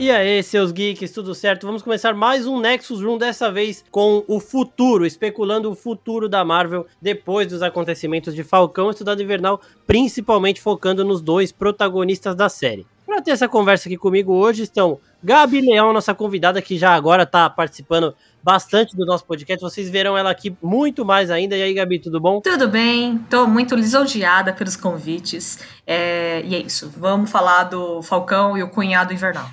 E aí, seus geeks, tudo certo? Vamos começar mais um Nexus Room, dessa vez com o futuro, especulando o futuro da Marvel depois dos acontecimentos de Falcão e Estudado Invernal, principalmente focando nos dois protagonistas da série. Para ter essa conversa aqui comigo hoje estão Gabi Leão, nossa convidada, que já agora está participando bastante do nosso podcast. Vocês verão ela aqui muito mais ainda. E aí, Gabi, tudo bom? Tudo bem, estou muito lisonjeada pelos convites. É... E é isso, vamos falar do Falcão e o Cunhado Invernal.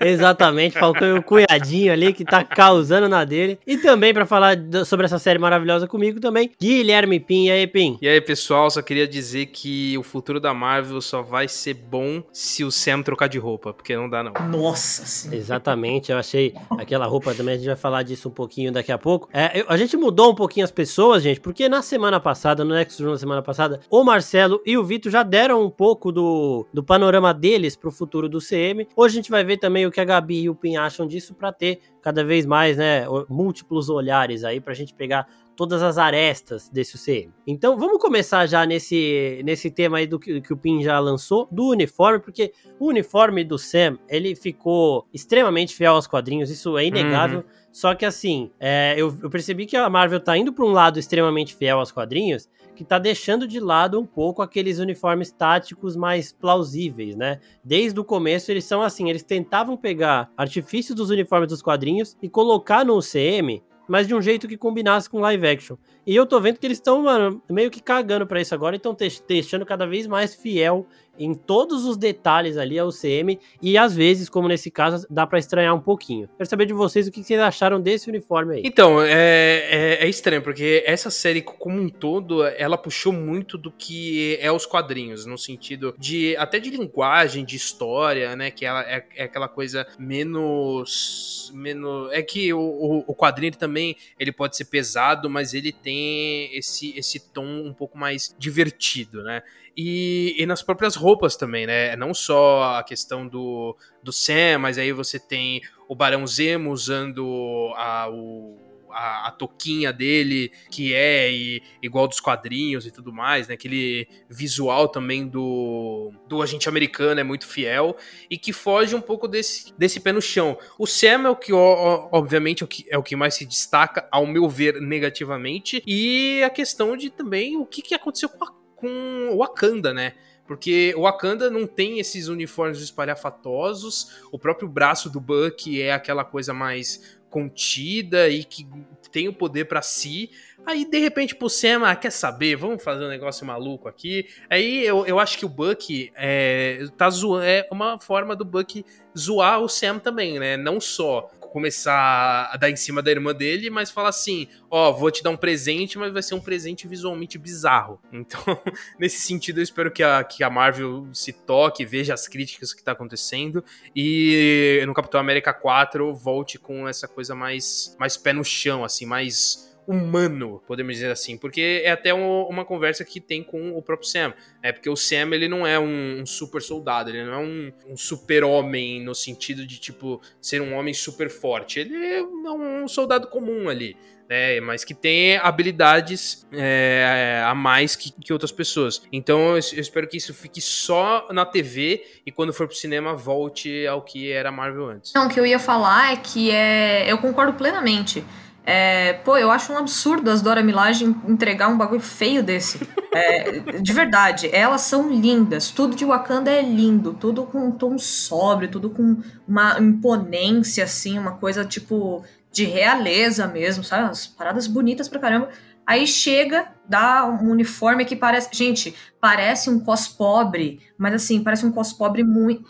Exatamente, Falcão e o cunhadinho ali que tá causando na dele. E também para falar sobre essa série maravilhosa comigo também, Guilherme Pim. E aí, Pim? E aí, pessoal, só queria dizer que o futuro da Marvel só vai ser bom se o Sam trocar de roupa, porque não dá não. Nossa sim. Exatamente, eu achei aquela roupa também, a gente vai falar disso um pouquinho daqui a pouco. É, eu, a gente mudou um pouquinho as pessoas, gente, porque na semana passada, no Next Room na semana passada, o Marcelo e o Vitor já deram um pouco do, do panorama deles pro futuro do CM. Hoje a gente vai ver também também o que a Gabi e o Pin acham disso para ter cada vez mais, né, múltiplos olhares aí pra gente pegar todas as arestas desse UCM. Então vamos começar já nesse, nesse tema aí do que, que o Pin já lançou, do uniforme, porque o uniforme do Sam, ele ficou extremamente fiel aos quadrinhos, isso é inegável. Uhum. Só que assim, é, eu, eu percebi que a Marvel tá indo para um lado extremamente fiel aos quadrinhos, que tá deixando de lado um pouco aqueles uniformes táticos mais plausíveis, né? Desde o começo eles são assim, eles tentavam pegar artifícios dos uniformes dos quadrinhos e colocar no UCM, mas de um jeito que combinasse com live action. E eu tô vendo que eles estão, mano, meio que cagando para isso agora e estão deixando cada vez mais fiel em todos os detalhes ali ao CM e às vezes, como nesse caso, dá para estranhar um pouquinho. Quero saber de vocês o que vocês acharam desse uniforme aí. Então, é, é, é, estranho, porque essa série como um todo, ela puxou muito do que é os quadrinhos, no sentido de até de linguagem, de história, né, que ela é, é aquela coisa menos menos é que o, o, quadrinho também ele pode ser pesado, mas ele tem esse esse tom um pouco mais divertido, né? E, e, nas próprias roupas também, né? Não só a questão do, do Sam, mas aí você tem o Barão Zemo usando a, o, a, a toquinha dele, que é e, igual dos quadrinhos e tudo mais, né? Aquele visual também do, do agente americano é muito fiel e que foge um pouco desse, desse pé no chão. O Sam é o que, obviamente, é o que, é o que mais se destaca, ao meu ver, negativamente, e a questão de também o que, que aconteceu com a com Wakanda, né? Porque o Wakanda não tem esses uniformes espalhafatosos, o próprio braço do Buck é aquela coisa mais contida e que tem o poder para si. Aí, de repente, pro Sam, ah, quer saber? Vamos fazer um negócio maluco aqui. Aí eu, eu acho que o Buck é, tá zoando, é uma forma do Buck zoar o Sam também, né? Não só começar a dar em cima da irmã dele, mas fala assim: ó, vou te dar um presente, mas vai ser um presente visualmente bizarro. Então, nesse sentido, eu espero que a, que a Marvel se toque, veja as críticas que tá acontecendo e no Capitão América 4 volte com essa coisa mais, mais pé no chão, assim, mais humano, podemos dizer assim, porque é até um, uma conversa que tem com o próprio Sam, é porque o Sam ele não é um, um super soldado, ele não é um, um super homem no sentido de tipo ser um homem super forte, ele é um soldado comum ali. né mas que tem habilidades é, a mais que, que, outras pessoas. Então eu, eu, espero que isso fique só na TV e quando for pro cinema volte ao que era Marvel antes. Não, o que eu ia falar é que é, eu concordo plenamente. É, pô, eu acho um absurdo as Dora Milaje entregar um bagulho feio desse. É, de verdade, elas são lindas. Tudo de Wakanda é lindo. Tudo com um tom sóbrio, tudo com uma imponência, assim, uma coisa tipo de realeza mesmo, sabe? Umas paradas bonitas pra caramba. Aí chega, dá um uniforme que parece. Gente, parece um cos pobre, mas assim, parece um cos pobre muito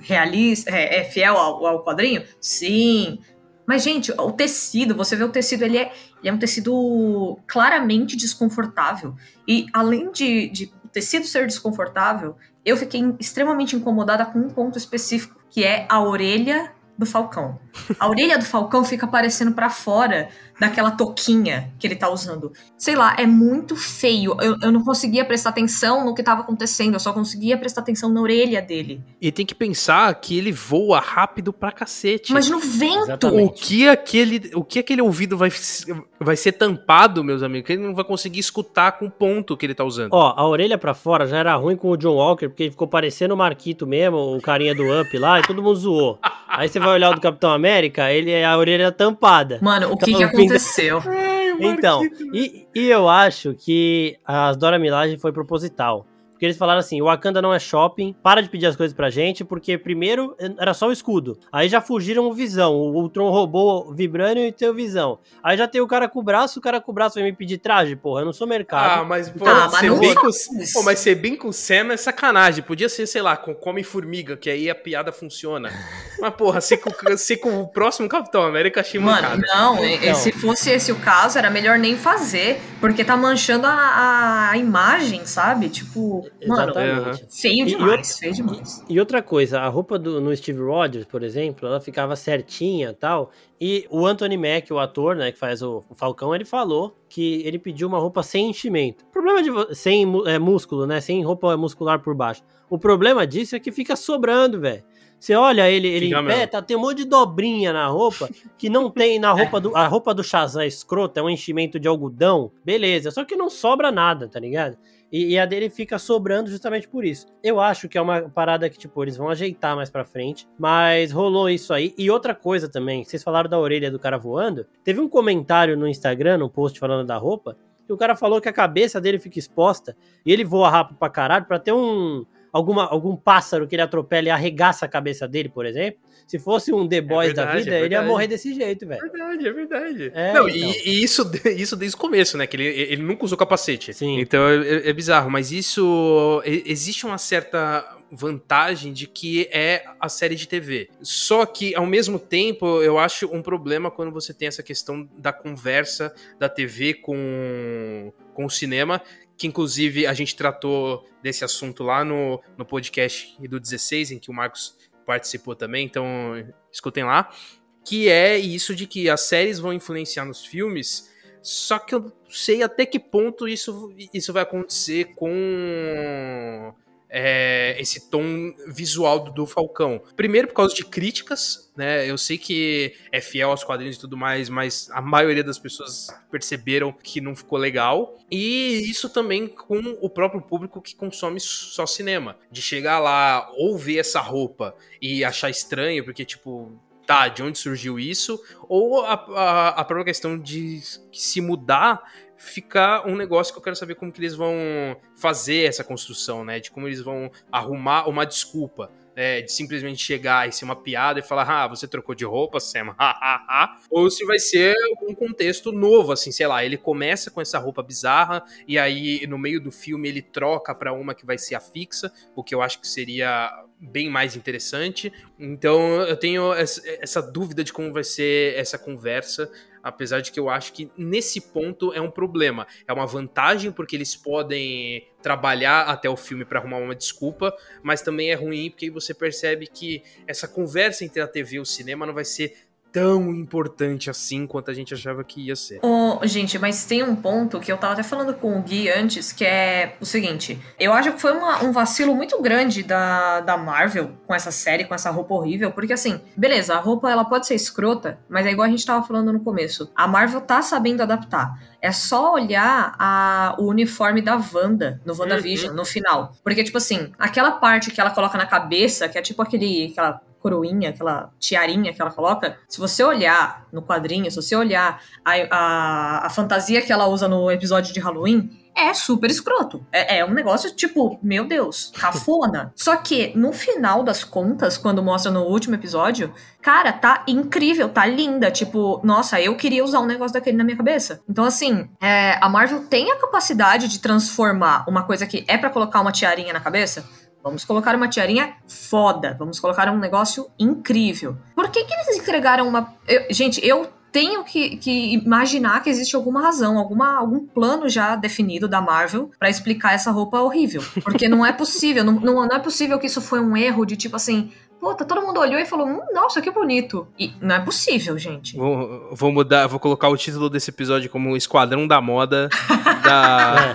realista, é, é fiel ao, ao quadrinho? Sim mas, gente, o tecido, você vê o tecido, ele é, ele é um tecido claramente desconfortável. E além de, de o tecido ser desconfortável, eu fiquei extremamente incomodada com um ponto específico, que é a orelha do Falcão. A orelha do Falcão fica aparecendo para fora daquela toquinha que ele tá usando. Sei lá, é muito feio. Eu, eu não conseguia prestar atenção no que tava acontecendo, eu só conseguia prestar atenção na orelha dele. E tem que pensar que ele voa rápido pra cacete. Mas no vento! Exatamente. O que aquele, o que aquele ouvido vai, vai ser tampado, meus amigos, que ele não vai conseguir escutar com o ponto que ele tá usando. Ó, a orelha pra fora já era ruim com o John Walker, porque ele ficou parecendo o Marquito mesmo, o carinha do Up lá, e todo mundo zoou. Aí você vai olhar o do Capitão América, ele é a orelha tampada. Mano, o que, Então, que fim aconteceu? Então, e, e eu acho que as Dora Milaje foi proposital. Porque eles falaram assim: o Wakanda não é shopping, para de pedir as coisas pra gente, porque primeiro era só o escudo. Aí já fugiram o Visão. O Ultron roubou o Vibranium e tem o Visão. Aí já tem o cara com o braço, o cara com o braço vai me pedir traje, porra. Eu não sou Ah, mercado. mas, pô, Ah, mas ser não bem com, pô, mas ser bem com o Sam é sacanagem. Podia ser, sei lá, com Come-Formiga, que aí a piada funciona. Mas, porra, ser com, ser com o próximo Capitão América, achei Mano, mancada. não, e- Então. se fosse esse o caso, era melhor nem fazer, porque tá manchando a, a- a imagem, sabe? Tipo, mano, Exatamente. feio E- e demais, feio demais. E outra coisa, a roupa do, no Steve Rogers, por exemplo, ela ficava certinha e tal. E o Anthony Mack, o ator, né, que faz o, o Falcão, ele falou que ele pediu uma roupa sem enchimento. O problema de sem é, músculo, né, sem roupa muscular por baixo. O problema disso é que fica sobrando, velho. Você olha ele, ele Fica em pé, mesmo. tá, tem um monte de dobrinha na roupa que não tem na roupa do. A roupa do Shazam escrota é um enchimento de algodão, beleza. Só que não sobra nada, tá ligado? E, e a dele fica sobrando justamente por isso. Eu acho que é uma parada que, tipo, eles vão ajeitar mais pra frente. Mas rolou isso aí. E outra coisa também, vocês falaram da orelha do cara voando. Teve um comentário no Instagram, no post falando da roupa, que o cara falou que a cabeça dele fica exposta e ele voa rápido pra caralho pra ter um. Alguma, algum pássaro que ele atropela e arregaça a cabeça dele, por exemplo. Se fosse um The Boys da verdade, vida, é ele ia morrer desse jeito, velho. É verdade, é verdade. É, Não, então. e, e isso, isso desde o começo, né? Que ele, ele nunca usou capacete. Sim. Então é, é bizarro, mas isso. Existe uma certa vantagem de que é a série de TV. Só que, ao mesmo tempo, eu acho um problema quando você tem essa questão da conversa da TV com, com o cinema. Que inclusive a gente tratou desse assunto lá no, no podcast do 16, em que o Marcos participou também, então escutem lá que é isso de que as séries vão influenciar nos filmes, só que eu não sei até que ponto isso, isso vai acontecer com é, esse tom visual do, do Falcão. Primeiro por causa de críticas, né? Eu sei que é fiel aos quadrinhos e tudo mais, mas a maioria das pessoas perceberam que não ficou legal. E isso também com o próprio público que consome só cinema. De chegar lá ou ver essa roupa e achar estranho, porque, tipo, tá, de onde surgiu isso, ou a, a, a própria questão de se mudar ficar um negócio que eu quero saber como que eles vão fazer essa construção, né? De como eles vão arrumar uma desculpa. né? de simplesmente chegar e ser uma piada e falar, ah, você trocou de roupa, Sam, ou se vai ser um contexto novo, assim, sei lá, ele começa com essa roupa bizarra e aí no meio do filme ele troca pra uma que vai ser a fixa, o que eu acho que seria bem mais interessante. Então eu tenho essa dúvida de como vai ser essa conversa, apesar de que eu acho que nesse ponto é um problema. É uma vantagem porque eles podem trabalhar até o filme para arrumar uma desculpa, mas também é ruim porque você percebe que essa conversa entre a TV e o cinema não vai ser tão importante assim quanto a gente achava que ia ser. Ô, gente, mas tem um ponto que eu tava até falando com o Gui antes, que é o seguinte: eu acho que foi uma- um vacilo muito grande da, da Marvel com essa série, com essa roupa horrível, porque assim, beleza, a roupa ela pode ser escrota, mas é igual a gente tava falando no começo. A Marvel tá sabendo adaptar. É só olhar a- o uniforme da Wanda no WandaVision, no final. Porque, tipo assim, aquela parte que ela coloca na cabeça, que é tipo aquele, aquela coroinha, aquela tiarinha que ela coloca, se você olhar no quadrinho, se você olhar a, a, a fantasia que ela usa no episódio de Halloween, é super escroto. É, é um negócio tipo, meu Deus, cafona. Só que no final das contas, quando mostra no último episódio, cara, tá incrível, tá linda. Tipo, nossa, eu queria usar um negócio daquele na minha cabeça. Então, assim, é, a Marvel tem a capacidade de transformar uma coisa que é pra colocar uma tiarinha na cabeça Vamos colocar uma tiarinha foda. Vamos colocar um negócio incrível. Por que, que eles entregaram uma. eu- gente, eu tenho que, que imaginar que existe alguma razão, alguma, algum plano já definido da Marvel pra explicar essa roupa horrível. Porque não é possível. Não, não, não é possível que isso foi um erro de tipo assim. Puta, todo mundo olhou e falou, hum, nossa, que bonito. E não é possível, gente. Vou, vou mudar, vou colocar o título desse episódio como Esquadrão da Moda da...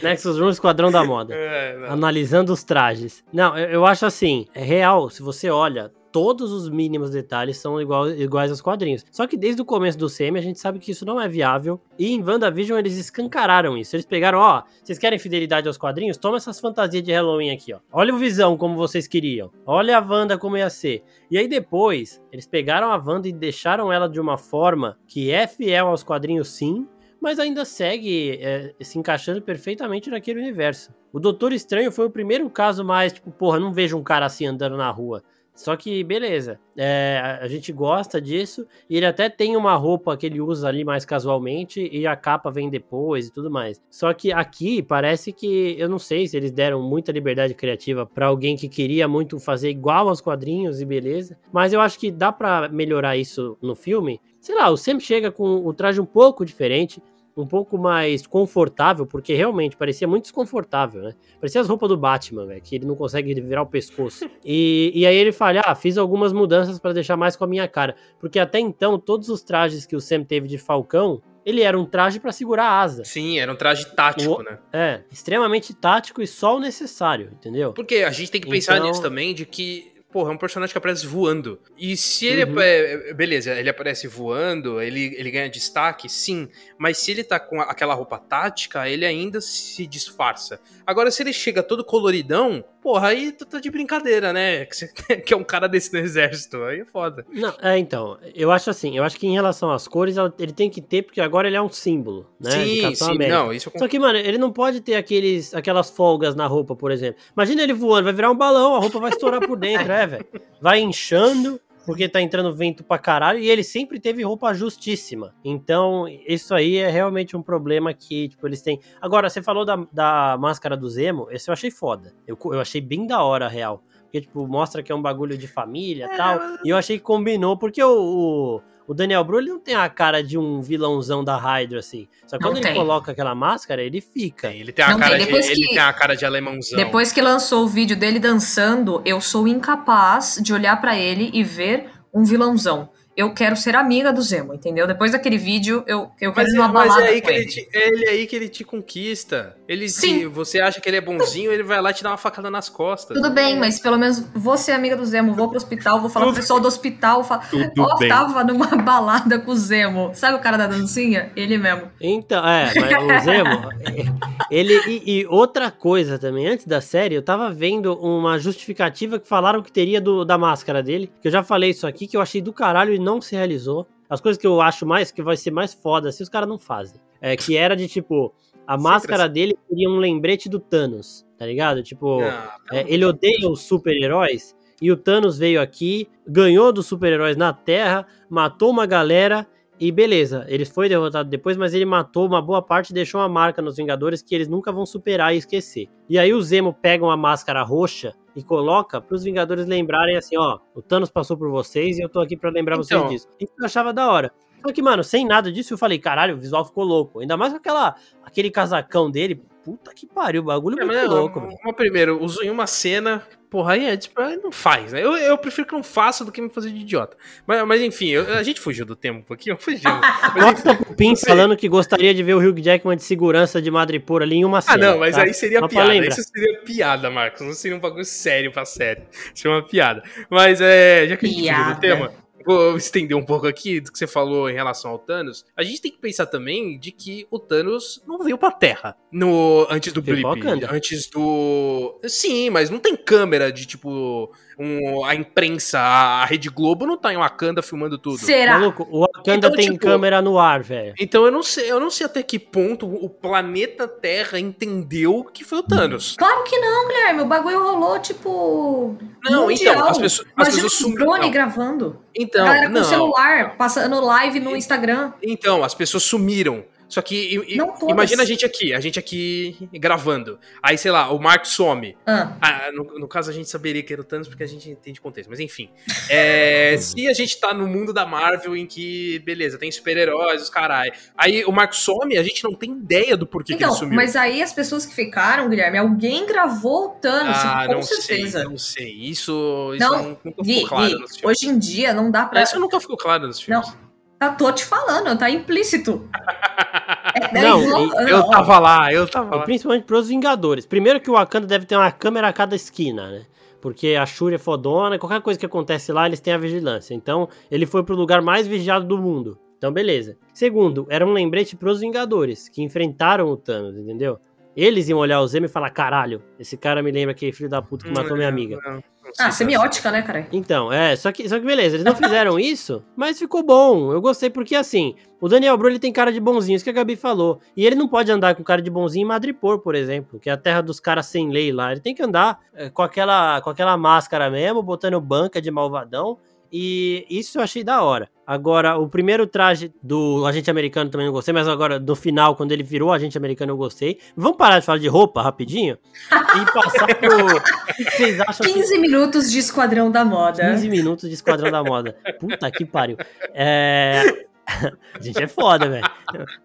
É. Nexus Room, Esquadrão da Moda. É, Analisando os trajes. Não, eu, eu acho assim, é real, se você olha, todos os mínimos detalhes são igual, iguais aos quadrinhos. Só que desde o começo do CM a gente sabe que isso não é viável. E em WandaVision eles escancararam isso. Eles pegaram, ó, vocês querem fidelidade aos quadrinhos? Toma essas fantasias de Halloween aqui, ó. Olha o Visão como vocês queriam. Olha a Wanda como ia ser. E aí depois, eles pegaram a Wanda e deixaram ela de uma forma que é fiel aos quadrinhos sim, mas ainda segue é, se encaixando perfeitamente naquele universo. O Doutor Estranho foi o primeiro caso mais, tipo, porra, não vejo um cara assim andando na rua. Só que, beleza, é, a gente gosta disso, e ele até tem uma roupa que ele usa ali mais casualmente, e a capa vem depois e tudo mais. Só que aqui parece que, eu não sei se eles deram muita liberdade criativa para alguém que queria muito fazer igual aos quadrinhos e beleza, mas eu acho que dá para melhorar isso no filme. Sei lá, o Sam chega com o traje um pouco diferente, um pouco mais confortável, porque realmente parecia muito desconfortável, né? Parecia as roupas do Batman, velho, que ele não consegue virar o pescoço. E, e aí ele fala: Ah, fiz algumas mudanças para deixar mais com a minha cara. Porque até então, todos os trajes que o Sam teve de Falcão, ele era um traje para segurar a asa. Sim, era um traje tático, o, né? É, extremamente tático e só o necessário, entendeu? Porque a gente tem que pensar então... nisso também, de que porra, é um personagem que aparece voando. E se ele. Uhum. É, beleza, ele aparece voando, ele, ele ganha destaque, sim. Mas se ele tá com aquela roupa tática, ele ainda se disfarça. Agora, se ele chega todo coloridão, porra, aí tá, tá de brincadeira, né? Que, você, que é um cara desse no exército. Aí é foda. Não, é, então, eu acho assim, eu acho que em relação às cores, ele tem que ter, porque agora ele é um símbolo, né? Sim, sim, América. não, isso Só que, mano, ele não pode ter aqueles, aquelas folgas na roupa, por exemplo. Imagina ele voando, vai virar um balão, a roupa vai estourar por dentro, é, velho. Vai inchando, porque tá entrando vento pra caralho, e ele sempre teve roupa justíssima. Então, isso aí é realmente um problema que, tipo, eles têm. Agora, você falou da, da máscara do Zemo, esse eu achei foda. Eu, eu achei bem da hora, real. Porque, tipo, mostra que é um bagulho de família e é, tal. E eu achei que combinou, porque o, o o Daniel Bru ele não tem a cara de um vilãozão da Hydra, assim. Só que quando ele coloca aquela máscara, ele fica. Ele tem a, não cara, tem. De, que, ele tem a cara de alemãozão. Depois que lançou o vídeo dele dançando, eu sou incapaz de olhar para ele e ver um vilãozão eu quero ser amiga do Zemo, entendeu? Depois daquele vídeo, eu, eu quero mas, ir numa balada mas é aí que ele. Te, é ele aí que ele te conquista. Ele Sim. Te, você acha que ele é bonzinho, ele vai lá te dar uma facada nas costas. Tudo bem, mas pelo menos vou ser amiga do Zemo, vou pro hospital, vou falar pro pessoal do hospital, falo, ó, oh, tava numa balada com o Zemo. Sabe o cara da dancinha? Ele mesmo. Então, é, mas o Zemo, ele e, e, outra coisa também, antes da série, eu tava vendo uma justificativa que falaram que teria do, da máscara dele, que eu já falei isso aqui, que eu achei do caralho e não se realizou. As coisas que eu acho mais que vai ser mais foda, se assim, os caras não fazem. É que era de tipo, a máscara assim. dele seria um lembrete do Thanos, tá ligado? Tipo, não, é, ele odeia os super-heróis e o Thanos veio aqui, ganhou dos super-heróis na Terra, matou uma galera e beleza, ele foi derrotado depois, mas ele matou uma boa parte e deixou uma marca nos Vingadores que eles nunca vão superar e esquecer. E aí o Zemo pega uma máscara roxa e coloca para os Vingadores lembrarem assim, ó, o Thanos passou por vocês e eu tô aqui para lembrar então, vocês disso. Isso eu achava da hora. Só que, mano, sem nada disso, eu falei, caralho, o visual ficou louco. Ainda mais com aquela, aquele casacão dele. Puta que pariu, o bagulho é, muito louco. Mas, mas primeiro, usou em uma cena Porra, aí é tipo, não faz, né? Eu, eu prefiro que não faça do que me fazer de idiota. Mas, mas enfim, eu, a gente fugiu do tempo um pouquinho, fugiu. Costa Pins falando que gostaria de ver o Hugh Jackman de segurança de Madripoor ali em uma cena. Ah, não, mas tá? aí seria Só piada. Isso seria piada, Marcos. Não seria um bagulho sério pra série. Seria uma piada. Mas é, já que a gente piada. fugiu do tema vou estender um pouco aqui do que você falou em relação ao Thanos. A gente tem que pensar também de que o Thanos não veio pra Terra no antes do blip, antes do Sim, mas não tem câmera de tipo um, a imprensa, a Rede Globo não tá em Wakanda filmando tudo. Será? Maluco, o Wakanda então, tem tipo, câmera no ar, velho. Então eu não sei, eu não sei até que ponto o planeta Terra entendeu que foi o Thanos. Claro que não, Guilherme. O bagulho rolou, tipo. Não, mundial. então, as pessoas. As pessoas sumiram. drone gravando. Então, Galera com não. celular, passando live no Instagram. Então, as pessoas sumiram. Só que Não imagina a gente aqui, a gente aqui gravando. Aí, sei lá, o Mark some. Ah, Ah, no, no caso, a gente saberia que era o Thanos porque a gente entende contexto. Mas enfim. É, se a gente tá no mundo da Marvel em que, beleza, tem super-heróis, os carai. Aí o Mark some, a gente não tem ideia do porquê que então, ele sumiu. mas aí as pessoas que ficaram, Guilherme, alguém gravou o Thanos, ah, com não certeza. sei, não sei. Isso, isso Não, nunca ficou Gui, claro Gui, nos filmes. hoje em dia não dá pra. Isso nunca ficou claro nos filmes. Não. Tá, tô te falando, tá implícito. É, é Não, igual- Eu tava lá, eu tava lá. Principalmente pros Vingadores. Primeiro que o Wakanda deve ter uma câmera a cada esquina, né? Porque a Shuri é fodona, qualquer coisa que acontece lá, eles têm a vigilância. Então, ele foi pro lugar mais vigiado do mundo. Então, beleza. Segundo, era um lembrete pros Vingadores, que enfrentaram o Thanos, entendeu? Eles iam olhar o Zemo e falar, caralho, esse cara me lembra aquele filho da puta que matou minha amiga. Ah, se semiótica, né, cara? Então, é, só que, só que beleza, eles não fizeram isso, mas ficou bom. Eu gostei porque, assim, o Daniel Bru ele tem cara de bonzinho, isso que a Gabi falou. E ele não pode andar com cara de bonzinho em Madripoor, por exemplo, que é a terra dos caras sem lei lá. Ele tem que andar é, com, aquela, com aquela máscara mesmo, botando banca de malvadão. E isso eu achei da hora. Agora, o primeiro traje do agente americano também não gostei, mas agora, no final, quando ele virou agente americano, eu gostei. Vamos parar de falar de roupa rapidinho? E passar pro. O que que vocês acham que 15 minutos de Esquadrão da Moda. 15 minutos de Esquadrão da Moda. Puta que pariu. É... A gente é foda, velho.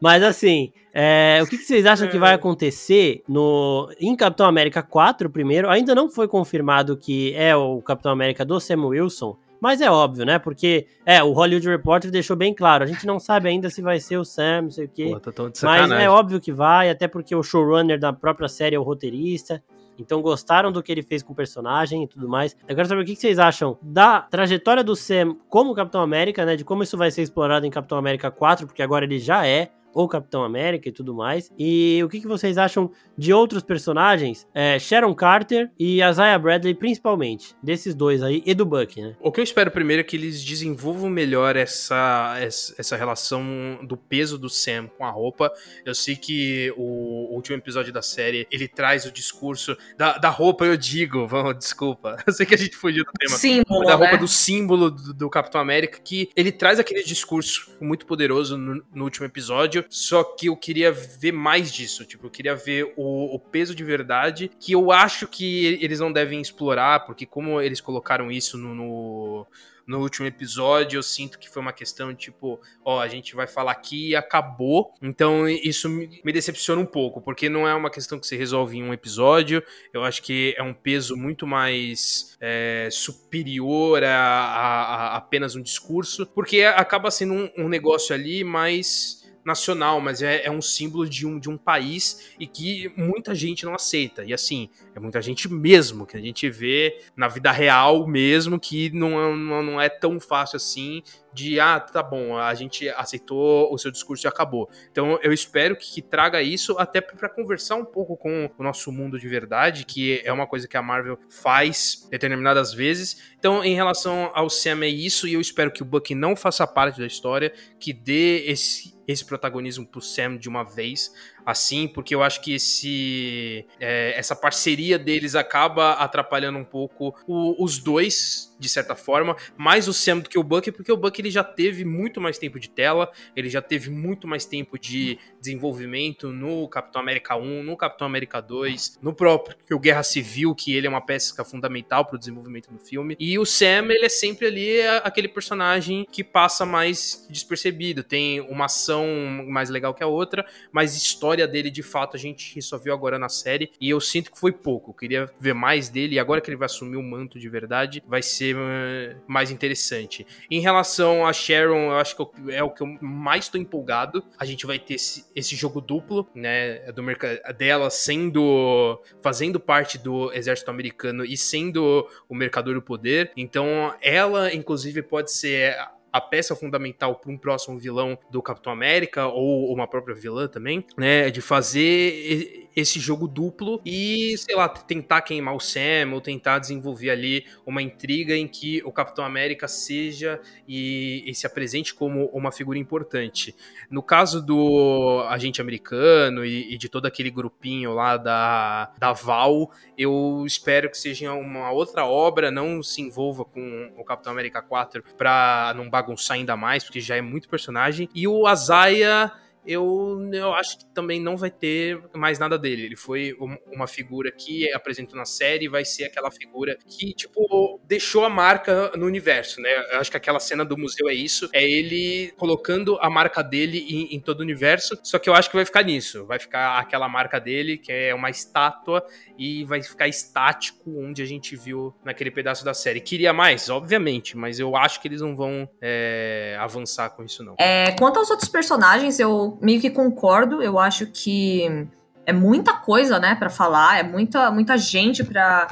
Mas assim, é, o que, que vocês acham que vai acontecer no em Capitão América 4 primeiro? Ainda não foi confirmado que é o Capitão América do Sam Wilson, mas é óbvio, né? Porque é, o Hollywood Reporter deixou bem claro. A gente não sabe ainda se vai ser o Sam, não sei o quê. Pô, tá tão de Mas é óbvio que vai, até porque o showrunner da própria série é o roteirista. Então gostaram do que ele fez com o personagem e tudo mais. Eu quero saber o que vocês acham da trajetória do Sam como Capitão América, né? De como isso vai ser explorado em Capitão América 4, porque agora ele já é o Capitão América e tudo mais. E o que, que vocês acham de outros personagens? É, Sharon Carter e Isaiah Bradley, principalmente. Desses dois aí, e do Buck, né? O que eu espero primeiro é que eles desenvolvam melhor essa, essa essa relação do peso do Sam com a roupa. Eu sei que o último episódio da série, ele traz o discurso da, da roupa, eu digo, vamos, desculpa. Eu sei que a gente fugiu do tema. Símbolo, da roupa né? do símbolo do, do Capitão América, que ele traz aquele discurso muito poderoso no, no último episódio, só que eu queria ver mais disso, tipo, eu queria ver o, o peso de verdade, que eu acho que eles não devem explorar, porque como eles colocaram isso no, no no último episódio, eu sinto que foi uma questão tipo, ó, a gente vai falar aqui e acabou. Então isso me decepciona um pouco, porque não é uma questão que se resolve em um episódio. Eu acho que é um peso muito mais é, superior a, a- a apenas um discurso, porque acaba sendo um, um negócio ali mais nacional, mas é, é um símbolo de um, de um país e que muita gente não aceita. E assim, é muita gente mesmo, que a gente vê na vida real mesmo, que não, é- não, não é tão fácil assim de, ah, tá bom, a gente aceitou o seu discurso e acabou. Então eu espero que, que traga isso até para conversar um pouco com o nosso mundo de verdade, que é uma coisa que a Marvel faz determinadas vezes. Então, em relação ao Sam, é isso, e eu espero que o Bucky não faça parte da história, que dê esse, esse protagonismo pro Sam de uma vez, assim, porque eu acho que esse, é, essa parceria deles acaba atrapalhando um pouco o- os dois, de certa forma, mais o Sam do que o Bucky, porque o Bucky ele já teve muito mais tempo de tela, ele já teve muito mais tempo de desenvolvimento no Capitão América 1, no Capitão América 2, no próprio Guerra Civil, que ele é uma peça fundamental pro desenvolvimento do filme. E o Sam, ele é sempre ali a- aquele personagem que passa mais despercebido, tem uma ação mais legal que a outra, mas história dele, de fato, a gente só viu agora na série, e eu sinto que foi pouco. Eu queria ver mais dele, e agora que ele vai assumir o manto de verdade, vai ser eh, mais interessante. Em relação a Sharon, eu acho que é o que eu mais tô empolgado. A gente vai ter esse, esse jogo duplo, né, do mercado dela sendo fazendo parte do exército americano e sendo o mercador do poder. Então, ela inclusive pode ser a peça fundamental para um próximo vilão do Capitão América ou uma própria vilã também, né, de fazer esse jogo duplo e, sei lá, tentar queimar o Sam ou tentar desenvolver ali uma intriga em que o Capitão América seja e, e se apresente como uma figura importante. No caso do agente americano e, e de todo aquele grupinho lá da, da Val, eu espero que seja uma outra obra, não se envolva com o Capitão América 4 pra não bagunçar ainda mais, porque já é muito personagem. E o Azaia, eu, eu acho que também não vai ter mais nada dele. Ele foi uma figura que apresentou na série, vai ser aquela figura que, tipo, deixou a marca no universo, né? Eu acho que aquela cena do museu é isso, é ele colocando a marca dele em, em todo o universo, só que eu acho que vai ficar nisso, vai ficar aquela marca dele, que é uma estátua, e vai ficar estático onde a gente viu naquele pedaço da série. Queria mais, obviamente, mas eu acho que eles não vão é, avançar com isso, não. É, quanto aos outros personagens, eu meio que concordo. Eu acho que é muita coisa, né, para falar, é muita, muita gente para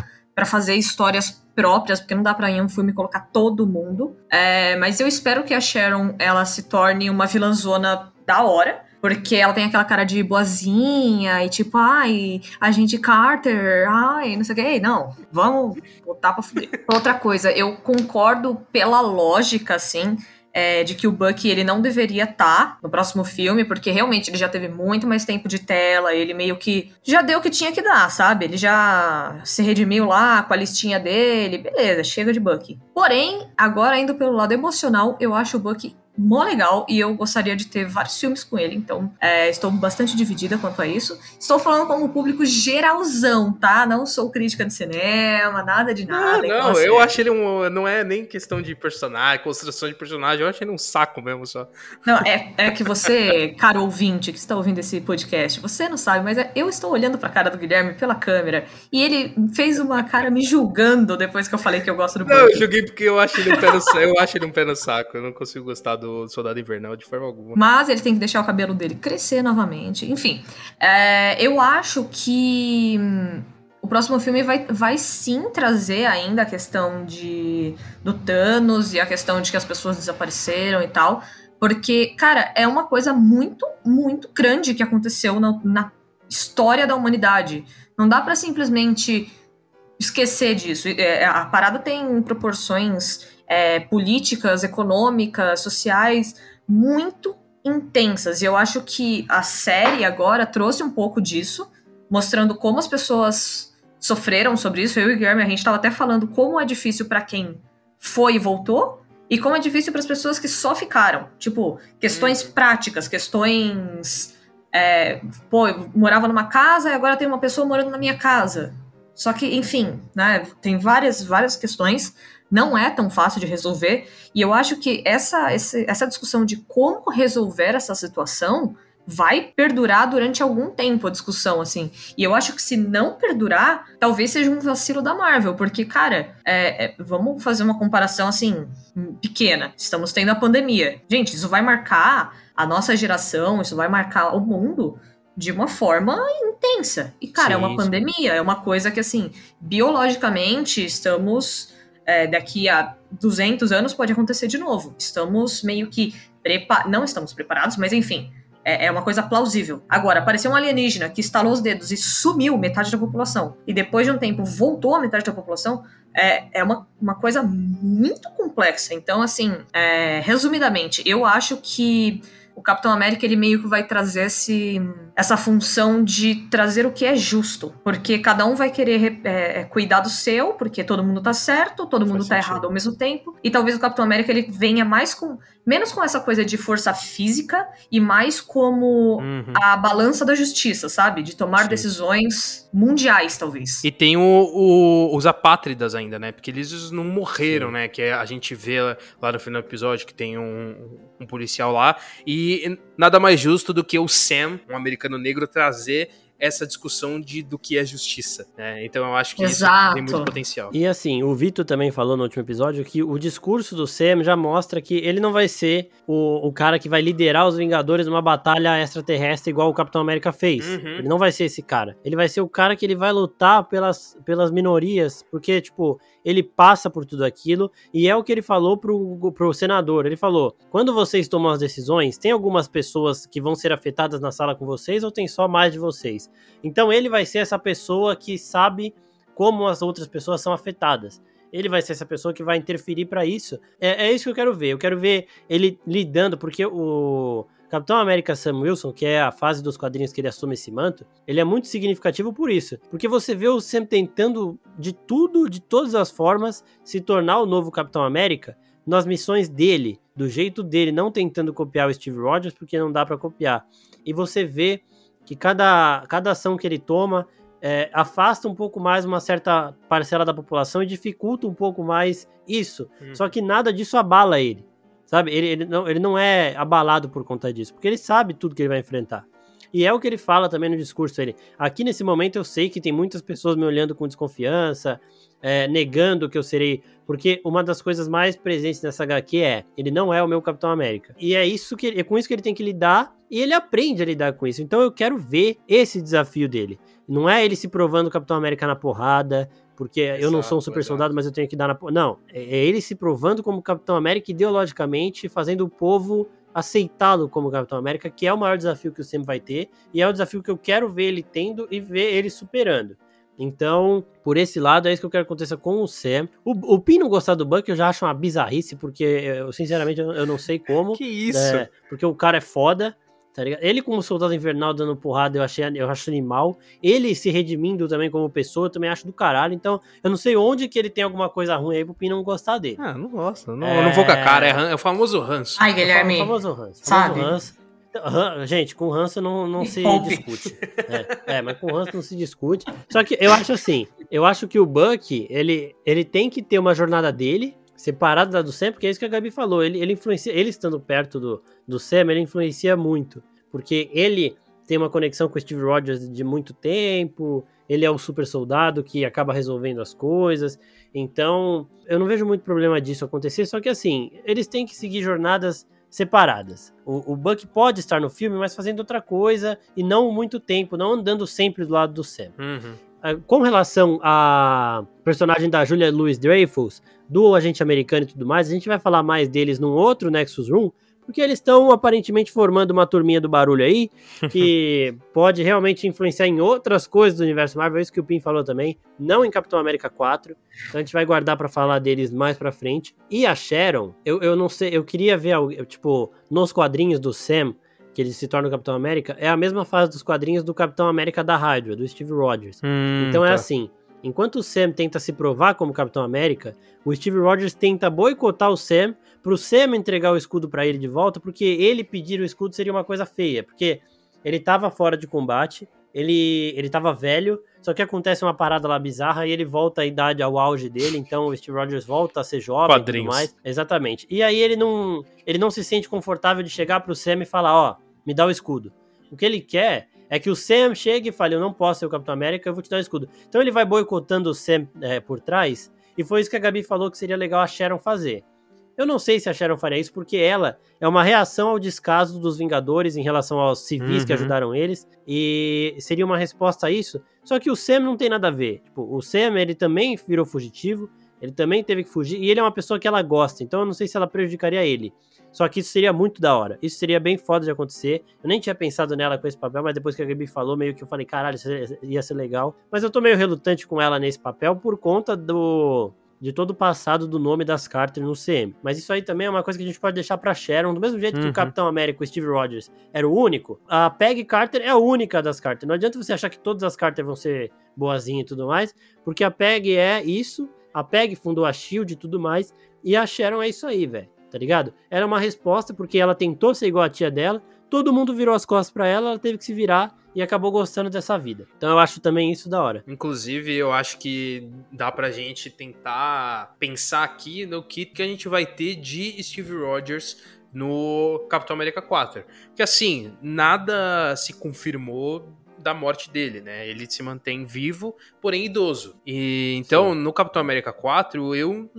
fazer histórias próprias, porque não dá pra em um filme colocar todo mundo. É, mas eu espero que a Sharon ela se torne uma vilãzona da hora. Porque ela tem aquela cara de boazinha e tipo, ai, a gente Carter, ai, não sei o que. Não, vamos botar pra fuder. Outra coisa, eu concordo pela lógica, assim, é, de que o Bucky ele não deveria estar tá no próximo filme, porque realmente ele já teve muito mais tempo de tela, ele meio que já deu o que tinha que dar, sabe? Ele já se redimiu lá com a listinha dele, beleza, chega de Bucky. Porém, agora indo pelo lado emocional, eu acho o Bucky mó legal e eu gostaria de ter vários filmes com ele, então é, estou bastante dividida quanto a isso. Estou falando como público geralzão, tá? Não sou crítica de cinema, nada de nada. Não, não eu acho ele um. Não é nem questão de personagem, construção de personagem, eu acho ele um saco mesmo só. Não, é, é que você, caro ouvinte, que está ouvindo esse podcast, você não sabe, mas é, eu estou olhando pra cara do Guilherme pela câmera e ele fez uma cara me julgando depois que eu falei que eu gosto do Não, eu julguei porque eu acho ele um pé no, eu acho ele um pé no saco, eu não consigo gostar do Soldado Invernal de forma alguma. Mas ele tem que deixar o cabelo dele crescer novamente. Enfim, é, eu acho que hum, o próximo filme vai, vai sim trazer ainda a questão de do Thanos e a questão de que as pessoas desapareceram e tal. Porque, cara, é uma coisa muito, muito grande que aconteceu na, na história da humanidade. Não dá para simplesmente esquecer disso. É, a parada tem proporções é, políticas, econômicas, sociais muito intensas. E eu acho que a série agora trouxe um pouco disso, mostrando como as pessoas sofreram sobre isso. Eu e o Guilherme, a gente estava até falando como é difícil para quem foi e voltou, e como é difícil para as pessoas que só ficaram. Tipo, questões hum. práticas, questões. É, pô, eu morava numa casa e agora tem uma pessoa morando na minha casa. Só que, enfim, né, tem várias, várias questões não é tão fácil de resolver. E eu acho que essa, essa discussão de como resolver essa situação vai perdurar durante algum tempo a discussão, assim. E eu acho que se não perdurar, talvez seja um vacilo da Marvel, porque, cara, é, é, vamos fazer uma comparação, assim, pequena. Estamos tendo a pandemia. Gente, isso vai marcar a nossa geração, isso vai marcar o mundo de uma forma intensa. E, cara, é sim, é uma sim. pandemia, é uma coisa que, assim, biologicamente estamos é, daqui a 200 anos pode acontecer de novo. Estamos meio que não estamos preparados, mas enfim, é, é, uma coisa plausível. Agora, apareceu um alienígena que estalou os dedos e sumiu metade da população, e depois de um tempo voltou a metade da população, é, é uma, uma coisa muito complexa. Então, assim, é, resumidamente, eu acho que o Capitão América ele meio que vai trazer esse, essa função de trazer o que é justo, porque cada um vai querer é, é cuidar do seu, porque todo mundo tá certo, todo mundo Faz tá sentido. errado ao mesmo tempo, e talvez o Capitão América ele venha mais com menos com essa coisa de força física e mais como uhum. a balança da justiça, sabe? De tomar Sim. decisões mundiais, talvez. E tem o, o, os apátridas ainda, né? Porque eles não morreram, Sim. né? Que é, a gente vê lá no final do episódio que tem um, um policial lá. E nada mais justo do que o Sam, um americano negro, trazer essa discussão de, do que é justiça. Né? Então eu acho que Exato. isso tem muito potencial. E assim, o Vitor também falou no último episódio que o discurso do Sam já mostra que ele não vai ser o, o cara que vai liderar os Vingadores numa batalha extraterrestre igual o Capitão América fez. Uhum. Ele não vai ser esse cara. Ele vai ser o cara que ele vai lutar pelas, pelas minorias, porque, tipo, ele passa por tudo aquilo e é o que ele falou pro, pro senador. Ele falou: quando vocês tomam as decisões, tem algumas pessoas que vão ser afetadas na sala com vocês ou tem só mais de vocês? Então ele vai ser essa pessoa que sabe como as outras pessoas são afetadas. Ele vai ser essa pessoa que vai interferir para isso. É, é isso que eu quero ver. Eu quero ver ele lidando, porque o Capitão América Sam Wilson, que é a fase dos quadrinhos que ele assume esse manto, ele é muito significativo por isso. Porque você vê o Sam tentando de tudo, de todas as formas, se tornar o novo Capitão América, nas missões dele, do jeito dele, não tentando copiar o Steve Rogers, porque não dá para copiar. E você vê que cada, cada ação que ele toma é, afasta um pouco mais uma certa parcela da população e dificulta um pouco mais isso. Hum. Só que nada disso abala ele. Sabe? Ele, ele, não, ele não é abalado por conta disso, porque ele sabe tudo que ele vai enfrentar. E é o que ele fala também no discurso. Ele, aqui nesse momento eu sei que tem muitas pessoas me olhando com desconfiança, é, negando que eu serei. Porque uma das coisas mais presentes nessa HQ é: ele não é o meu Capitão América. E é isso que é com isso que ele tem que lidar. E ele aprende a lidar com isso. Então eu quero ver esse desafio dele. Não é ele se provando Capitão América na porrada, porque exato, eu não sou um super exato. soldado, mas eu tenho que dar na. Não, é, é ele se provando como Capitão América ideologicamente, fazendo o povo aceitá-lo como Capitão América, que é o maior desafio que o Sam vai ter, e é o desafio que eu quero ver ele tendo e ver ele superando. Então, por esse lado, é isso que eu quero que aconteça com o Sam. O, o Pin não gostar do Buck, eu já acho uma bizarrice, porque eu, sinceramente, eu, eu não sei como. que isso? É, porque o cara é foda, tá ligado? Ele como soldado invernal dando porrada, eu achei eu acho animal. Ele se redimindo também como pessoa, eu também acho do caralho. Então, eu não sei onde que ele tem alguma coisa ruim aí pro Pin não gostar dele. Ah, não gosta. Não, é... não vou com a cara, é, é o famoso ranço. Ai, Guilherme. É o famoso ranço. Sabe? Ranço. Então, gente, com ranço não, não se discute. É, é, mas com ranço não se discute. Só que eu acho assim, eu acho que o Buck, ele, ele tem que ter uma jornada dele, separado da do Sam, porque é isso que a Gabi falou. Ele, ele influencia, ele estando perto do, do Sam, ele influencia muito. Porque ele tem uma conexão com o Steve Rogers de muito tempo, ele é o super soldado que acaba resolvendo as coisas. Então, eu não vejo muito problema disso acontecer, só que assim, eles têm que seguir jornadas separadas. O, o, Buck pode estar no filme, mas fazendo outra coisa e não muito tempo, não andando sempre do lado do Sam. Uhum. Ah, com relação a personagem da Julia Louis Dreyfus, do agente americano e tudo mais, a gente vai falar mais deles num outro Nexus Room, porque eles estão aparentemente formando uma turminha do barulho aí, que pode realmente influenciar em outras coisas do universo Marvel, é isso que o Pim falou também, não em Capitão América 4. Então a gente vai guardar para falar deles mais pra frente. E a Sharon, eu, eu não sei, eu queria ver, tipo, nos quadrinhos do Sam, que ele se torna o Capitão América, é a mesma fase dos quadrinhos do Capitão América da Hydra, do Steve Rogers. Hum, então é tá. é assim, enquanto o Sam tenta se provar como Capitão América, o Steve Rogers tenta boicotar o Sam pro Sam entregar o escudo para ele de volta, porque ele pedir o escudo seria uma coisa feia, porque ele tava fora de combate, ele, ele tava velho, só que acontece uma parada lá bizarra e ele volta à idade ao auge dele, então o Steve Rogers volta a ser jovem Quadrinhos. e tudo mais. Exatamente. E aí ele não, ele não se sente confortável de chegar pro Sam e falar, ó, me dá o escudo. O que ele quer é que o Sam chegue e fale, eu não posso ser o Capitão América, eu vou te dar o escudo. Então ele vai boicotando o Sam é, por trás, e foi isso que a Gabi falou que seria legal a Sharon fazer. Eu não sei se a Sharon faria isso, porque ela é uma reação ao descaso dos Vingadores em relação aos civis uhum. que ajudaram eles, e seria uma resposta a isso. Só que o Sam não tem nada a ver. Tipo, o Sam, ele também virou fugitivo, ele também teve que fugir, e ele é uma pessoa que ela gosta, então eu não sei se ela prejudicaria ele. Só que isso seria muito da hora. Isso seria bem foda de acontecer. Eu nem tinha pensado nela com esse papel, mas depois que a Gabi falou, meio que eu falei, caralho, isso ia ser legal. Mas eu tô meio relutante com ela nesse papel por conta do de todo o passado do nome das Carter no CM. Mas isso aí também é uma coisa que a gente pode deixar pra Sharon, do mesmo jeito uhum. que o uhum. Capitão América, o Steve Rogers, era o único, a Peggy Carter é a única das Carter. Não adianta você achar que todas as Carter vão ser boazinhas e tudo mais, porque a Peggy é isso, a Peggy fundou a SHIELD e tudo mais, e a Sharon é isso aí, velho, tá ligado? Era uma resposta porque ela tentou ser igual a tia dela, todo mundo virou as costas para ela, ela teve que se virar e acabou gostando dessa vida. Então eu acho também isso da hora. Inclusive, eu acho que dá pra gente tentar pensar aqui no que, que a gente vai ter de Steve Rogers no Capitão América 4. Que assim, nada se confirmou da morte dele, né? Ele se mantém vivo, porém idoso. E então, Sim. no Capitão América 4, eu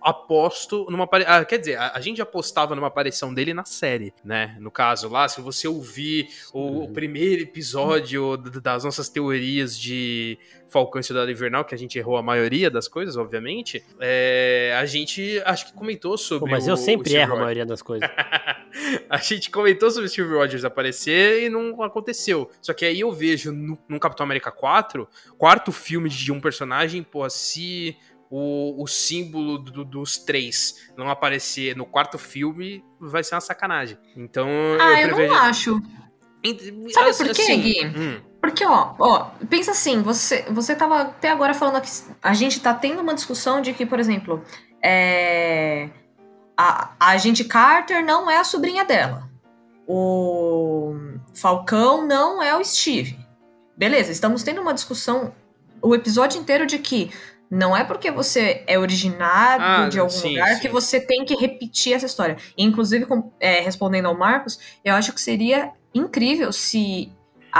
aposto numa ah, quer dizer, a, a, gente apostava numa aparição dele na série, né? No caso lá, se você ouvir o, o primeiro episódio das nossas teorias de Falcão e Cidade Invernal, que a gente errou a maioria das coisas, obviamente, é, a gente acho que comentou sobre. Pô, mas o, eu sempre erro a maioria das coisas. a gente comentou sobre o Steve Rogers aparecer e não aconteceu. Só que aí eu vejo no, no Capitão América 4, quarto filme de um personagem, pô, se o, o símbolo do, dos três não aparecer no quarto filme, vai ser uma sacanagem. Então. Ah, eu, prevejo... não acho. Sabe por quê, assim, Gui? Hum. Porque, ó, ó, pensa assim, você, você tava até agora falando que a gente tá tendo uma discussão de que, por exemplo, é, a, a agente Carter não é a sobrinha dela. O Falcão não é o Steve. Beleza, estamos tendo uma discussão o episódio inteiro de que não é porque você é originado Ah, de algum sim, lugar sim. que você tem que repetir essa história. Inclusive, com- é, respondendo ao Marcos, eu acho que seria incrível se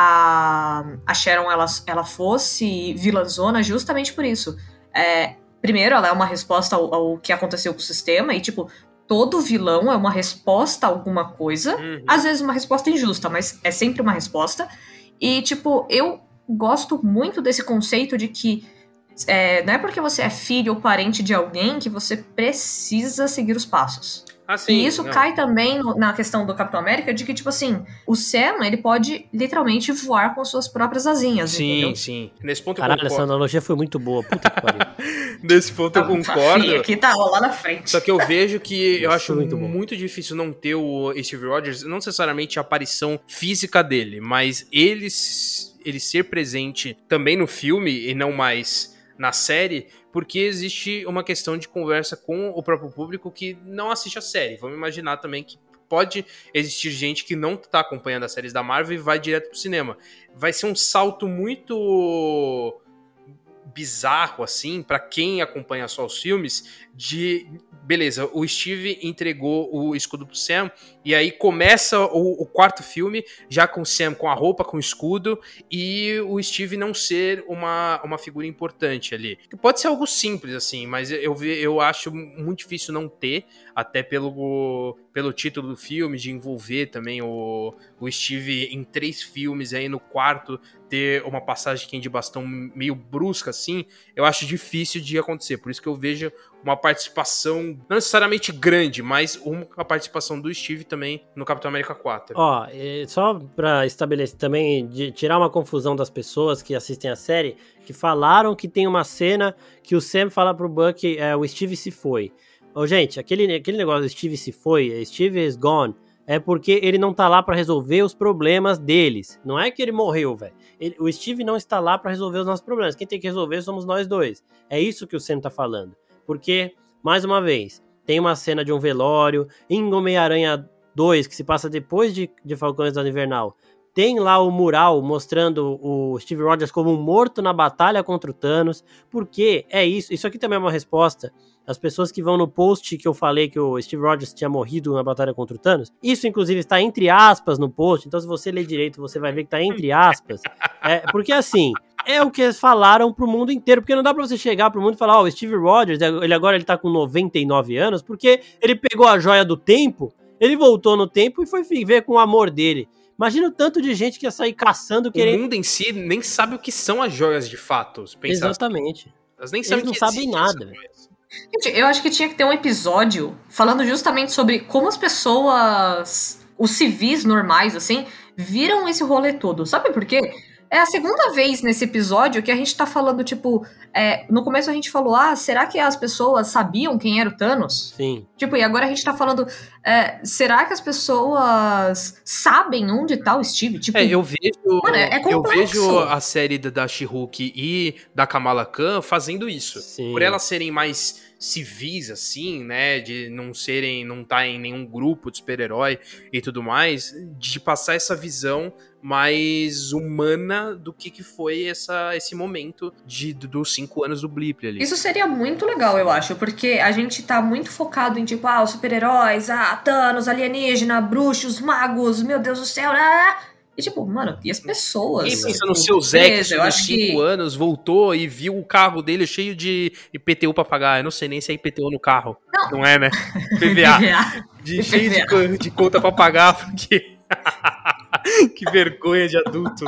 a, a Sharon ela, ela fosse vilãzona justamente por isso. É, primeiro, ela é uma resposta ao, ao que aconteceu com o sistema, e tipo, todo vilão é uma resposta a alguma coisa. Uhum. Às vezes uma resposta injusta, mas é sempre uma resposta. E, tipo, eu gosto muito desse conceito de que é, não é porque você é filho ou parente de alguém que você precisa seguir os passos. Ah, sim, e isso não. cai também no- na questão do Capitão América de que, tipo assim, o Sam, ele pode literalmente voar com suas próprias asinhas, Sim, entendeu? sim. Nesse ponto Caralho, eu essa concordo. analogia foi muito boa. Puta que pariu. Nesse ponto eu Tá, concordo. Aqui tá ó, lá na frente. Só que eu vejo que eu Isso acho foi muito muito, difícil não ter o Steve Rogers, não necessariamente a aparição física dele, mas ele, ele ser presente também no filme e não mais na série, porque existe uma questão de conversa com o próprio público que não assiste a série. Vamos imaginar também que pode existir gente que não tá acompanhando as séries da Marvel e vai direto pro cinema. Vai ser um salto muito bizarro assim pra quem acompanha só os filmes de beleza, o Steve entregou o escudo pro Sam e aí começa o, o quarto filme já com o Sam com a roupa, com o escudo e o Steve não ser uma, uma figura importante ali. Pode ser algo simples assim, mas eu eu acho muito difícil não ter, até pelo pelo título do filme de envolver também o, o Steve em três filmes aí no quarto ter uma passagem de bastão meio brusca assim, eu acho difícil de acontecer. Por isso que eu vejo uma participação não necessariamente grande, mas uma participação do Steve também no Capitão América 4. Ó, é, só pra estabelecer também, de tirar uma confusão das pessoas que assistem a série, que falaram que tem uma cena que o Sam fala pro Buck, é, o Steve se foi. Ô, gente, aquele, aquele negócio Steve se foi, Steve is gone, é porque ele não tá lá pra resolver os problemas deles. Não é que ele morreu, velho. O Steve não está lá pra resolver os nossos problemas. Quem tem que resolver somos nós dois. É isso que o Sam tá falando. Porque, mais uma vez, tem uma cena de um velório, em Homem-Aranha 2, que se passa depois de, de Falcões da Invernal, tem lá o mural mostrando o Steve Rogers como morto na batalha contra o Thanos. Porque é isso. Isso aqui também é uma resposta. As pessoas que vão no post que eu falei que o Steve Rogers tinha morrido na batalha contra o Thanos. Isso, inclusive, está entre aspas no post. Então, se você ler direito, você vai ver que está entre aspas. É, porque assim. É o que eles falaram pro mundo inteiro, porque não dá pra você chegar pro mundo e falar, ó, o Steve Rogers, ele agora ele tá com 99 anos, porque ele pegou a joia do tempo, ele voltou no tempo e foi ver com o amor dele. Imagina o tanto de gente que ia sair caçando O querendo. mundo em si nem sabe o que são as joias de fato. assim. Exatamente. Elas nem Eles sabem não que sabem nada. Gente, eu acho que tinha que ter um episódio falando justamente sobre como as pessoas, os civis normais, assim, viram esse rolê todo. Sabe por quê? É a segunda vez nesse episódio que a gente tá falando, tipo, é, no começo a gente falou, ah, será que as pessoas sabiam quem era o Thanos? Sim. Tipo, e agora a gente tá falando, é, será que as pessoas sabem onde tá o Steve? Tipo, É, eu vejo, Mano, é eu complexo. vejo a série da, da She-Hulk e da Kamala Khan fazendo isso. Sim. Por elas serem mais civis, assim, né? De não serem, não estar em nenhum grupo de super-herói e tudo mais, de passar essa visão mais humana do que, que foi essa, esse momento de, do- dos cinco anos do Blip ali. Isso seria muito legal, eu acho, porque a gente tá muito focado em, tipo, ah, os super-heróis, ah, Thanos, alienígena, bruxos, magos, meu Deus do céu, ah! E, tipo, mano, e as pessoas? Quem pensa Tipo, no seu Zé que acho cinco que... anos voltou e viu o carro dele cheio de IPTU pra pagar? Eu não sei nem se é IPTU no carro. Não. é, né? PVA. De, cheio de, de conta pra pagar, porque. que vergonha de adulto.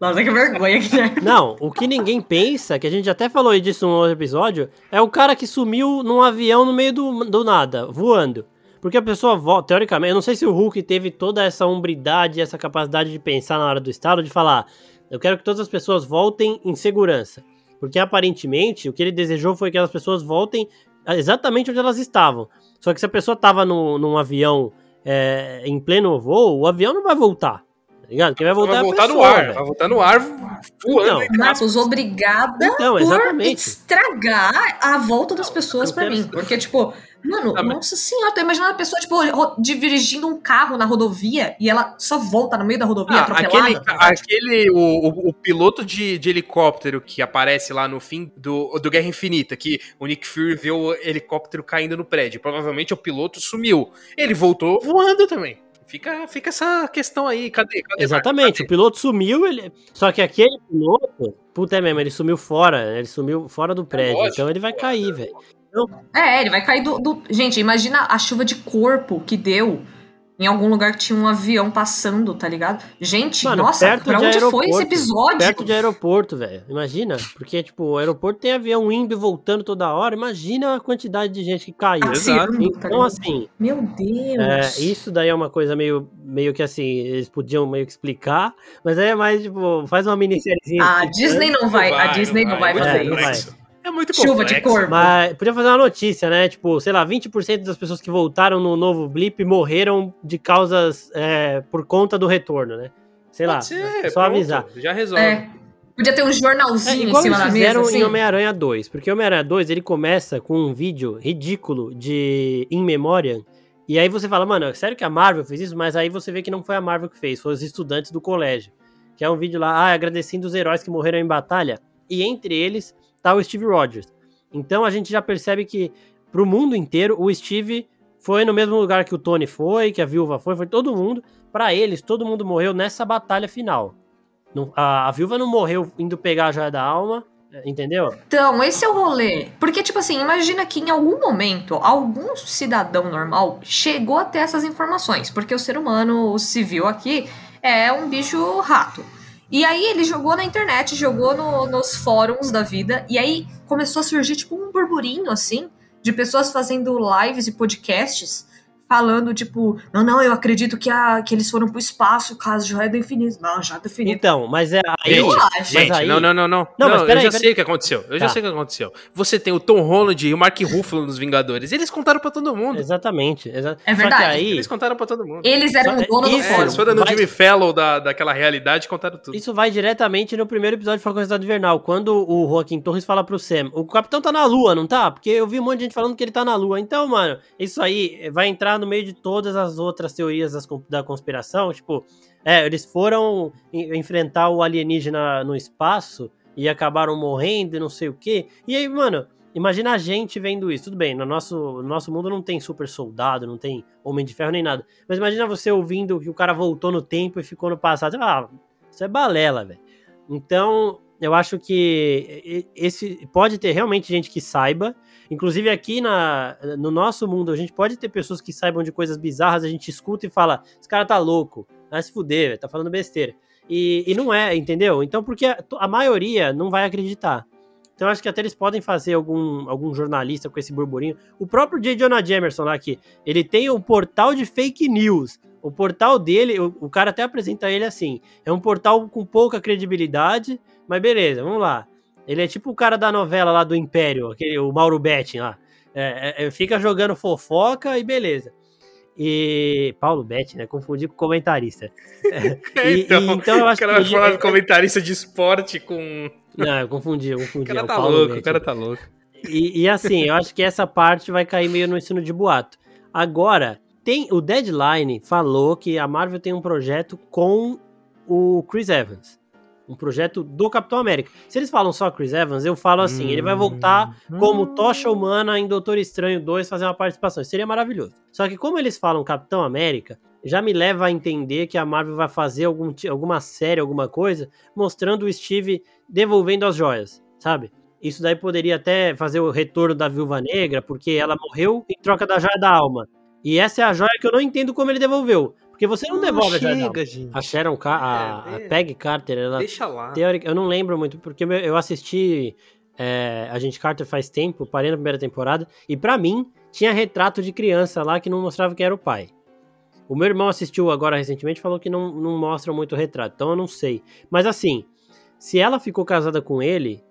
Nossa, que vergonha, Guilherme. Não, o que ninguém pensa, que a gente até falou disso num outro episódio, é o cara que sumiu num avião no meio do, do nada, voando. Porque a pessoa volta, teoricamente, eu não sei se o Hulk teve toda essa hombridade, essa capacidade de pensar na hora do estado, de falar, eu quero que todas as pessoas voltem em segurança. Porque aparentemente o que ele desejou foi que as pessoas voltem exatamente onde elas estavam. Só que se a pessoa tava no, num avião é, em pleno voo, o avião não vai voltar. Tá ligado? Quem vai voltar, vai é a voltar pessoa, no ar. velho. Vai voltar no ar voando. Então, Marcos, obrigada Então, por exatamente. estragar a volta das pessoas quero- mim. Porque, tipo, Mano, ah, nossa senhora, tô imaginando a pessoa, tipo, dirigindo um carro na rodovia e ela só volta no meio da rodovia ah, atropelada. Aquele, tá aquele o, o, o, piloto de, de helicóptero que aparece lá no fim do, do Guerra Infinita, que o Nick Fury vê o helicóptero caindo no prédio. Provavelmente o piloto sumiu. Ele voltou voando também. Fica, fica essa questão aí, cadê? cadê Exatamente, cadê? o piloto sumiu, ele... só que aquele piloto, puta é mesmo, ele sumiu fora, ele sumiu fora do é prédio, é lógico, então ele vai cair, velho. É, ele vai cair do, do. Gente, imagina a chuva de corpo que deu em algum lugar que tinha um avião passando, tá ligado? Gente, Mano, nossa, pra onde foi esse episódio? Perto de aeroporto, velho. Imagina. Porque, tipo, o aeroporto tem avião indo e voltando toda hora. Imagina a quantidade de gente que caiu. Ah, então, assim. Meu Deus. É, isso daí é uma coisa meio, meio que assim, eles podiam meio que explicar. Mas aí é mais, tipo, faz uma minissériezinha. Ah, a Disney não vai. A Disney não vai, não vai fazer é, isso. É muito complexo. Chuva de corpo. Mas podia fazer uma notícia, né? Tipo, sei lá, 20% das pessoas que voltaram no novo Blip morreram de causas é, por conta do retorno, né? Sei Pode lá. Ser, só pronto, avisar. Já resolve. É. Podia ter um jornalzinho é, em cima da mesa. fizeram assim. em Homem-Aranha 2. Porque Homem-Aranha 2 ele começa com um vídeo ridículo de In Memoriam. E aí você fala, mano, sério que a Marvel fez isso? Mas aí você vê que não foi a Marvel que fez, foi os estudantes do colégio. Que é um vídeo lá, ah, agradecendo os heróis que morreram em batalha. E entre eles tá o Steve Rogers. Então a gente já percebe que pro mundo inteiro o Steve foi no mesmo lugar que o Tony foi, que a Viúva foi, foi todo mundo. Para eles, todo mundo morreu nessa batalha final. A, a Viúva não morreu indo pegar a joia da alma, entendeu? Então, esse é o rolê. Porque, tipo assim, imagina que em algum momento, algum cidadão normal chegou até essas informações. Porque o ser humano, o civil aqui, é um bicho rato. E aí ele jogou na internet, jogou no, nos fóruns da vida, e aí começou a surgir tipo um burburinho assim, de pessoas fazendo lives e podcasts falando, tipo, não, não, eu acredito que, a, que eles foram pro espaço, caso já é do infinito. Não, já é do infinito. Então, mas é aí. Gente, gente aí... não, não, não, não. Não, mas peraí, eu já sei o que aconteceu. Eu tá. já sei o que aconteceu. Você tem o Tom Holland e o Mark Ruffalo nos Vingadores. Eles contaram pra todo mundo. Exatamente. Exa... É verdade. Aí... Eles contaram pra todo mundo. Eles eram o dono do fórum. Eles foram no Jimmy Fellow da, daquela realidade e contaram tudo. Isso vai diretamente no primeiro episódio de Falcão Estado Invernal, quando o Joaquim Torres fala pro Sam, o Capitão tá na Lua, não tá? Porque eu vi um monte de gente falando que ele tá na Lua. Então, mano, isso aí vai entrar no meio de todas as outras teorias das, da conspiração, tipo, é, eles foram enfrentar o alienígena no espaço e acabaram morrendo e não sei o quê. E aí, mano, imagina a gente vendo isso. Tudo bem, no nosso, no nosso mundo não tem super soldado, não tem homem de ferro nem nada. Mas imagina você ouvindo que o cara voltou no tempo e ficou no passado. Ah, isso é balela, velho. Então, eu acho que esse pode ter realmente gente que saiba. Inclusive aqui na, no nosso mundo, a gente pode ter pessoas que saibam de coisas bizarras, a gente escuta e fala, esse cara tá louco, vai se fuder, tá falando besteira. E, e não é, entendeu? Então, porque a, a maioria não vai acreditar. Então acho que até eles podem fazer algum, algum jornalista com esse burburinho. O próprio J. Jonah Jamerson lá aqui, ele tem um portal de fake news. O portal dele, o, o, cara até apresenta ele assim: é um portal com pouca credibilidade, mas beleza, vamos lá. Ele é tipo o cara da novela lá do Império, aquele, o Mauro Betting lá. É, é, é fica jogando fofoca e beleza. E. Paulo Betting, né? Confundi com comentarista. e, então, e, então eu acho o cara vai falar de comentarista de esporte com. Não, eu confundi, eu confundi. O cara é tá louco, o cara tá louco. E, e, assim, eu acho que essa parte vai cair meio no ensino de boato. Agora, tem o Deadline falou que a Marvel tem um projeto com o Chris Evans um projeto do Capitão América. Se eles falam só Chris Evans, eu falo assim, hum, ele vai voltar como hum. tocha humana em Doutor Estranho 2 fazer uma participação. Isso seria maravilhoso. Só que como eles falam Capitão América, já me leva a entender que a Marvel vai fazer algum, alguma série, alguma coisa, mostrando o Steve devolvendo as joias, sabe? Isso daí poderia até fazer o retorno da Viúva Negra, porque ela morreu em troca da joia da alma. E essa é a joia que eu não entendo como ele devolveu. Porque você não, não devolve chega, a Gente. A Sharon Car a, é, a Peg Carter, ela. Deixa lá. Teórica, eu não lembro muito, porque eu assisti é, a gente Carter faz tempo, parei na primeira temporada, e para mim tinha retrato de criança lá que não mostrava quem era o pai. O meu irmão assistiu agora recentemente falou que não, não mostra muito o retrato, então eu não sei. Mas assim, se ela ficou casada com ele,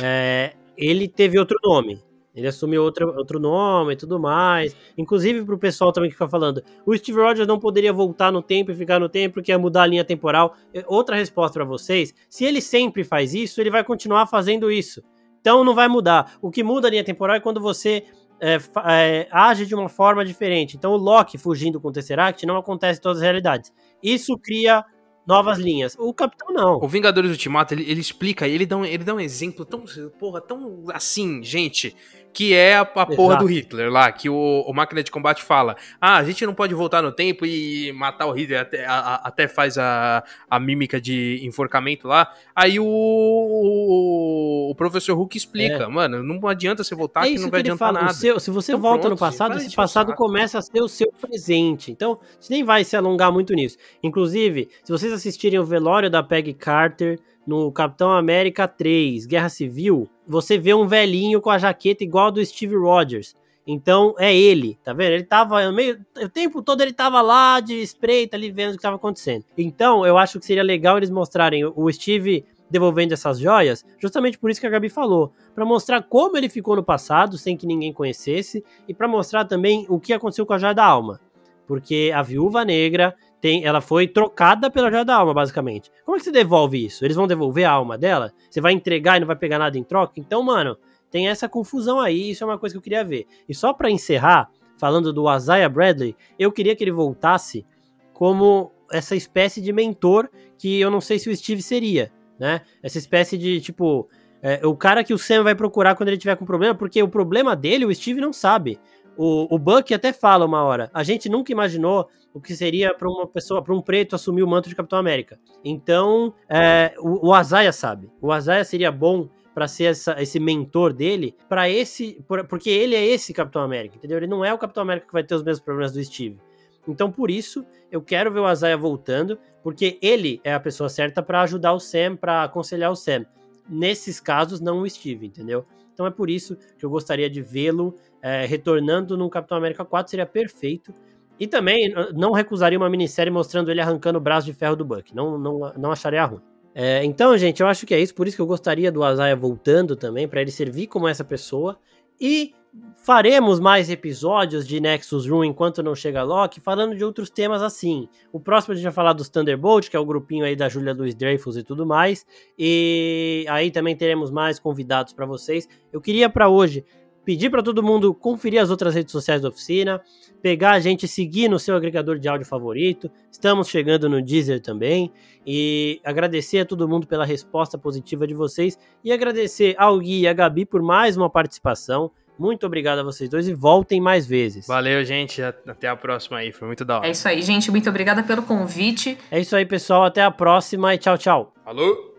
é, ele teve outro nome. Ele assumiu outro, outro nome e tudo mais. Inclusive pro pessoal também que fica falando, o Steve Rogers não poderia voltar no tempo e ficar no tempo porque ia mudar a linha temporal. Outra resposta para vocês, se ele sempre faz isso, ele vai continuar fazendo isso. Então não vai mudar. O que muda a linha temporal é quando você é, é, age de uma forma diferente. Então o Loki fugindo com o Tesseract não acontece em todas as realidades. Isso cria novas linhas. O Capitão não. O Vingadores Ultimato, ele, ele explica, ele dá, um, ele dá um exemplo tão, porra, tão assim, gente, que é a, a porra do Hitler lá, que o, o, Máquina de Combate fala, ah, a gente não pode voltar no tempo e matar o Hitler, até, a, até faz a, a mímica de enforcamento lá. Aí o, o, o professor Hulk explica, é. mano, não adianta você voltar é que não vai que adiantar fala, nada. Seu, se você então, volta pronto, no passado, esse passado começa a ser o seu presente. Então, você nem vai se alongar muito nisso. Inclusive, se vocês assistirem o velório da Peggy Carter no Capitão América 3, Guerra Civil, você vê um velhinho com a jaqueta igual a do Steve Rogers. Então é ele, tá vendo? Ele tava meio. O tempo todo ele tava lá de espreita ali vendo o que tava acontecendo. Então eu acho que seria legal eles mostrarem o Steve devolvendo essas joias, justamente por isso que a Gabi falou, para mostrar como ele ficou no passado sem que ninguém conhecesse e para mostrar também o que aconteceu com a joia da alma. Porque a viúva negra tem, ela foi trocada pela joia da alma, basicamente. Como é que você devolve isso? Eles vão devolver a alma dela? Você vai entregar e não vai pegar nada em troca? Então, mano, tem essa confusão aí, isso é uma coisa que eu queria ver. E só para encerrar, falando do Isaiah Bradley, eu queria que ele voltasse como essa espécie de mentor que eu não sei se o Steve seria, né? Essa espécie de, tipo, é, o cara que o Sam vai procurar quando ele tiver com problema, porque o problema dele o Steve não sabe. O, o Buck até fala uma hora. A gente nunca imaginou o que seria para uma pessoa, para um preto assumir o manto de Capitão América. Então, é, o, o Azaia sabe. O Azaia seria bom para ser essa, esse mentor dele, para esse, por, porque ele é esse Capitão América, entendeu? Ele não é o Capitão América que vai ter os mesmos problemas do Steve. Então, por isso, eu quero ver o Azaia voltando, porque ele é a pessoa certa para ajudar o Sam, para aconselhar o Sam. Nesses casos, não o Steve, entendeu? Então é por isso que eu gostaria de vê-lo é, retornando no Capitão América 4, seria perfeito. E também não recusaria uma minissérie mostrando ele arrancando o braço de ferro do Buck. Não, não, não acharia ruim. É, então, gente, eu acho que é isso. Por isso que eu gostaria do Azaia voltando também, para ele servir como essa pessoa. E faremos mais episódios de Nexus Room enquanto não chega Loki, falando de outros temas assim. O próximo a gente vai falar dos Thunderbolt, que é o grupinho aí da Julia Louis Dreyfus e tudo mais. E aí também teremos mais convidados para vocês. Eu queria para hoje pedir para todo mundo conferir as outras redes sociais da oficina, pegar a gente, seguir no seu agregador de áudio favorito. Estamos chegando no Deezer também e agradecer a todo mundo pela resposta positiva de vocês e agradecer ao Gui e à Gabi por mais uma participação. Muito obrigado a vocês dois e voltem mais vezes. Valeu, gente. Até a próxima aí. Foi muito da hora. É isso aí, gente. Muito obrigada pelo convite. É isso aí, pessoal. Até a próxima e tchau, tchau. Falou!